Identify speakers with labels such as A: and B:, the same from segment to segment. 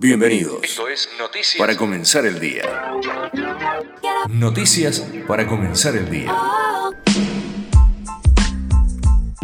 A: Bienvenidos. Esto es Noticias para comenzar el día. Noticias para comenzar el día.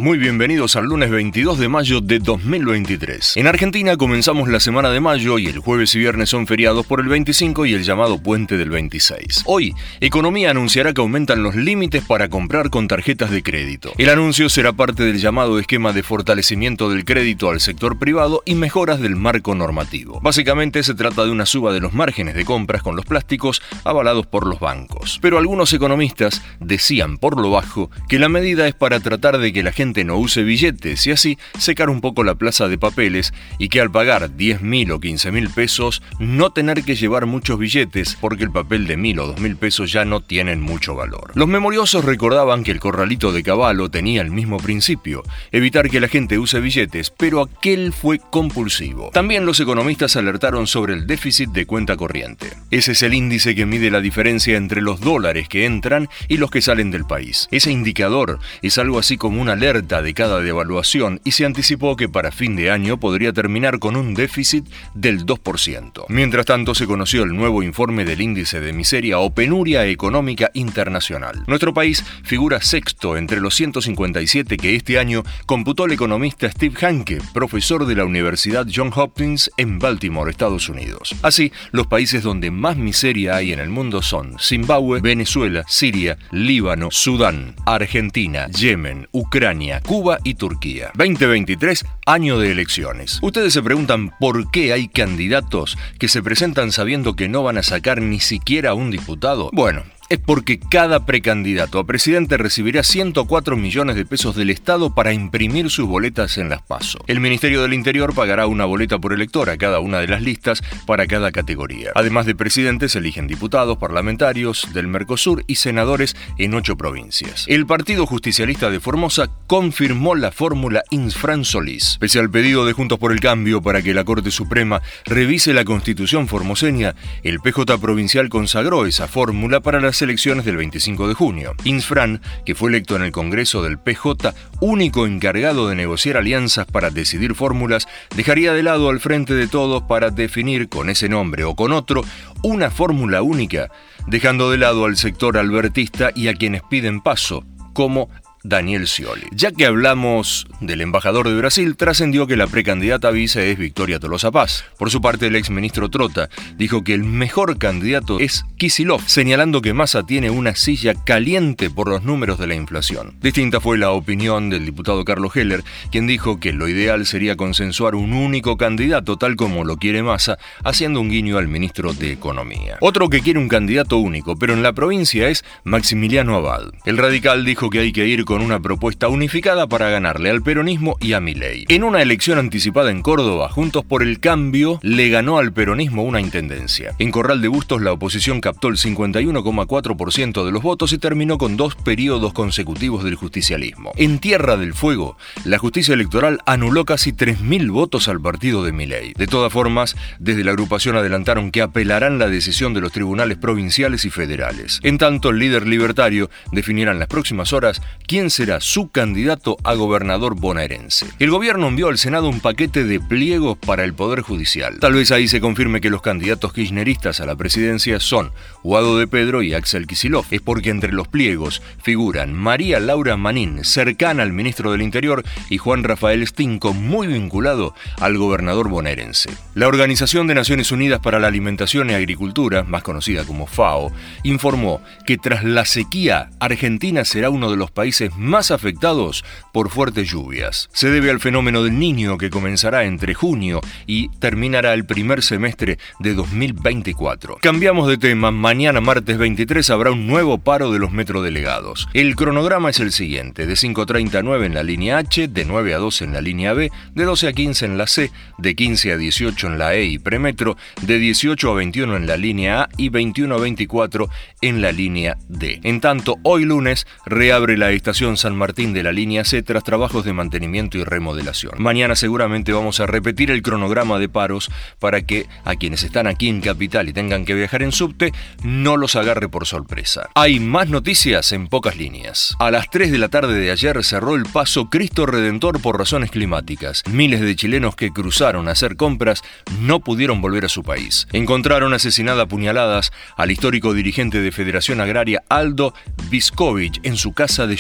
A: Muy bienvenidos al lunes 22 de mayo de 2023. En Argentina comenzamos la semana de mayo y el jueves y viernes son feriados por el 25 y el llamado puente del 26. Hoy, Economía anunciará que aumentan los límites para comprar con tarjetas de crédito. El anuncio será parte del llamado esquema de fortalecimiento del crédito al sector privado y mejoras del marco normativo. Básicamente se trata de una suba de los márgenes de compras con los plásticos avalados por los bancos. Pero algunos economistas decían por lo bajo que la medida es para tratar de que la gente no use billetes y así secar un poco la plaza de papeles y que al pagar 10 mil o 15 mil pesos no tener que llevar muchos billetes porque el papel de mil o dos mil pesos ya no tienen mucho valor. Los memoriosos recordaban que el corralito de caballo tenía el mismo principio, evitar que la gente use billetes, pero aquel fue compulsivo. También los economistas alertaron sobre el déficit de cuenta corriente. Ese es el índice que mide la diferencia entre los dólares que entran y los que salen del país. Ese indicador es algo así como una alerta de cada devaluación y se anticipó que para fin de año podría terminar con un déficit del 2%. Mientras tanto, se conoció el nuevo informe del índice de miseria o penuria económica internacional. Nuestro país figura sexto entre los 157 que este año computó el economista Steve Hanke, profesor de la Universidad John Hopkins en Baltimore, Estados Unidos. Así, los países donde más miseria hay en el mundo son Zimbabue, Venezuela, Siria, Líbano, Sudán, Argentina, Yemen, Ucrania, Cuba y Turquía. 2023, año de elecciones. Ustedes se preguntan por qué hay candidatos que se presentan sabiendo que no van a sacar ni siquiera un diputado. Bueno, es porque cada precandidato a presidente recibirá 104 millones de pesos del Estado para imprimir sus boletas en las PASO. El Ministerio del Interior pagará una boleta por elector a cada una de las listas para cada categoría. Además de presidentes, eligen diputados, parlamentarios del Mercosur y senadores en ocho provincias. El Partido Justicialista de Formosa confirmó la fórmula Insfran Solís. Pese al pedido de Juntos por el Cambio para que la Corte Suprema revise la constitución formoseña, el PJ provincial consagró esa fórmula para las elecciones del 25 de junio. Insfran, que fue electo en el Congreso del PJ, único encargado de negociar alianzas para decidir fórmulas, dejaría de lado al frente de todos para definir con ese nombre o con otro una fórmula única, dejando de lado al sector albertista y a quienes piden paso, como Daniel Scioli. Ya que hablamos del embajador de Brasil, trascendió que la precandidata vice es Victoria Tolosa Paz. Por su parte, el exministro Trota dijo que el mejor candidato es Kisilov, señalando que Massa tiene una silla caliente por los números de la inflación. Distinta fue la opinión del diputado Carlos Heller, quien dijo que lo ideal sería consensuar un único candidato, tal como lo quiere Massa, haciendo un guiño al ministro de Economía. Otro que quiere un candidato único, pero en la provincia es Maximiliano Abad. El radical dijo que hay que ir con con una propuesta unificada para ganarle al peronismo y a Milei. En una elección anticipada en Córdoba, Juntos por el Cambio le ganó al peronismo una intendencia. En Corral de Bustos la oposición captó el 51,4% de los votos y terminó con dos periodos consecutivos del justicialismo. En Tierra del Fuego, la justicia electoral anuló casi 3.000 votos al partido de Milei. De todas formas, desde la agrupación adelantaron que apelarán la decisión de los tribunales provinciales y federales. En tanto, el líder libertario definirá en las próximas horas quién será su candidato a gobernador bonaerense. El gobierno envió al Senado un paquete de pliegos para el Poder Judicial. Tal vez ahí se confirme que los candidatos kirchneristas a la presidencia son Guado de Pedro y Axel Kisilov. Es porque entre los pliegos figuran María Laura Manín, cercana al ministro del Interior, y Juan Rafael Stinco, muy vinculado al gobernador bonaerense. La Organización de Naciones Unidas para la Alimentación y Agricultura, más conocida como FAO, informó que tras la sequía, Argentina será uno de los países más afectados por fuertes lluvias. Se debe al fenómeno del niño que comenzará entre junio y terminará el primer semestre de 2024. Cambiamos de tema, mañana martes 23 habrá un nuevo paro de los metrodelegados. El cronograma es el siguiente, de 5.30 a 9 en la línea H, de 9 a 12 en la línea B, de 12 a 15 en la C, de 15 a 18 en la E y premetro, de 18 a 21 en la línea A y 21 a 24 en la línea D. En tanto, hoy lunes reabre la estación San Martín de la línea C tras trabajos de mantenimiento y remodelación. Mañana seguramente vamos a repetir el cronograma de paros para que a quienes están aquí en Capital y tengan que viajar en subte no los agarre por sorpresa. Hay más noticias en pocas líneas. A las 3 de la tarde de ayer cerró el paso Cristo Redentor por razones climáticas. Miles de chilenos que cruzaron a hacer compras no pudieron volver a su país. Encontraron asesinada a puñaladas al histórico dirigente de Federación Agraria Aldo Viscovich en su casa de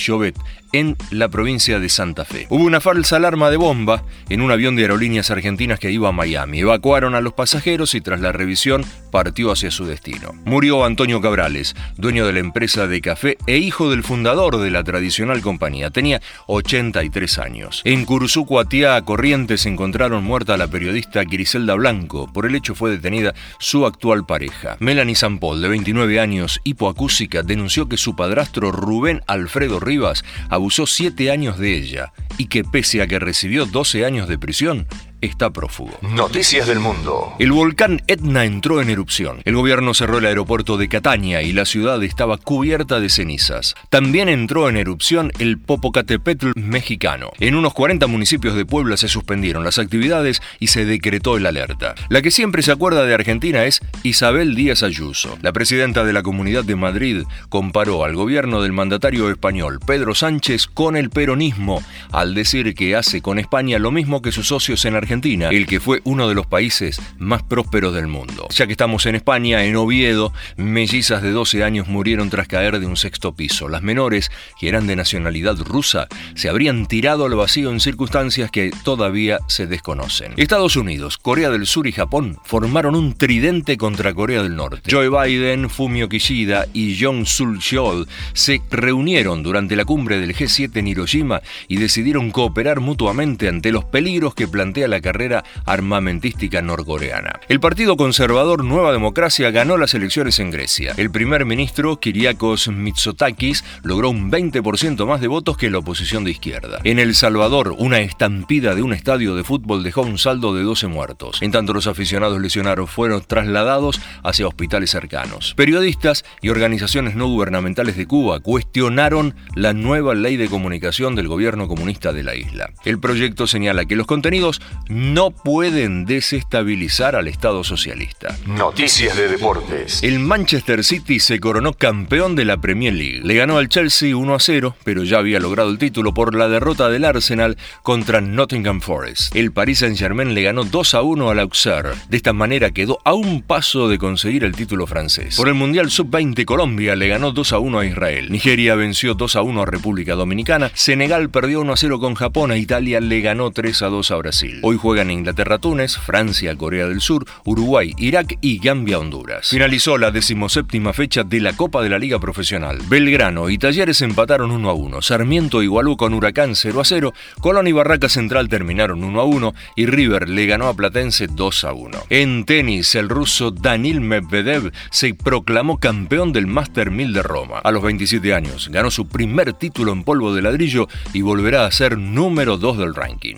A: En la provincia de Santa Fe. Hubo una falsa alarma de bomba en un avión de aerolíneas argentinas que iba a Miami. Evacuaron a los pasajeros y tras la revisión partió hacia su destino. Murió Antonio Cabrales, dueño de la empresa de café e hijo del fundador de la tradicional compañía. Tenía 83 años. En Cursucuatía, Corrientes, encontraron muerta a la periodista Griselda Blanco. Por el hecho fue detenida su actual pareja. Melanie Sampol, de 29 años, hipoacúsica, denunció que su padrastro Rubén Alfredo Rivas abusó siete años de ella y que pese a que recibió 12 años de prisión, está prófugo.
B: Noticias del mundo.
A: El volcán Etna entró en erupción. El gobierno cerró el aeropuerto de Catania y la ciudad estaba cubierta de cenizas. También entró en erupción el Popocatépetl mexicano. En unos 40 municipios de Puebla se suspendieron las actividades y se decretó el alerta. La que siempre se acuerda de Argentina es Isabel Díaz Ayuso. La presidenta de la Comunidad de Madrid comparó al gobierno del mandatario español Pedro Sánchez con el peronismo al decir que hace con España lo mismo que sus socios en Argentina el que fue uno de los países más prósperos del mundo. Ya que estamos en España, en Oviedo, mellizas de 12 años murieron tras caer de un sexto piso. Las menores, que eran de nacionalidad rusa, se habrían tirado al vacío en circunstancias que todavía se desconocen. Estados Unidos, Corea del Sur y Japón formaron un tridente contra Corea del Norte. Joe Biden, Fumio Kishida y Jong Sul Cheol se reunieron durante la cumbre del G7 en Hiroshima y decidieron cooperar mutuamente ante los peligros que plantea la carrera armamentística norcoreana. El Partido Conservador Nueva Democracia ganó las elecciones en Grecia. El primer ministro Kyriakos Mitsotakis logró un 20% más de votos que la oposición de izquierda. En El Salvador, una estampida de un estadio de fútbol dejó un saldo de 12 muertos. En tanto, los aficionados lesionados fueron trasladados hacia hospitales cercanos. Periodistas y organizaciones no gubernamentales de Cuba cuestionaron la nueva ley de comunicación del gobierno comunista de la isla. El proyecto señala que los contenidos no pueden desestabilizar al Estado socialista.
B: Noticias de deportes.
A: El Manchester City se coronó campeón de la Premier League. Le ganó al Chelsea 1 a 0, pero ya había logrado el título por la derrota del Arsenal contra Nottingham Forest. El Paris Saint-Germain le ganó 2 a 1 al Auxerre. De esta manera quedó a un paso de conseguir el título francés. Por el Mundial Sub-20 Colombia le ganó 2 a 1 a Israel. Nigeria venció 2 a 1 a República Dominicana. Senegal perdió 1 a 0 con Japón. A Italia le ganó 3 a 2 a Brasil. Hoy juegan Inglaterra-Túnez, Francia, Corea del Sur, Uruguay, Irak y Gambia-Honduras. Finalizó la decimoséptima fecha de la Copa de la Liga Profesional. Belgrano y Talleres empataron 1 a 1. Sarmiento igualó con Huracán 0 a 0. Colón y Barraca Central terminaron 1 a 1 y River le ganó a Platense 2 a 1. En tenis, el ruso Danil Medvedev se proclamó campeón del Master 1000 de Roma. A los 27 años ganó su primer título en polvo de ladrillo y volverá a ser número 2 del ranking.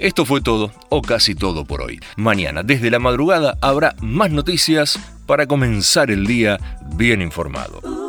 A: Esto fue todo, o casi todo por hoy. Mañana, desde la madrugada, habrá más noticias para comenzar el día bien informado.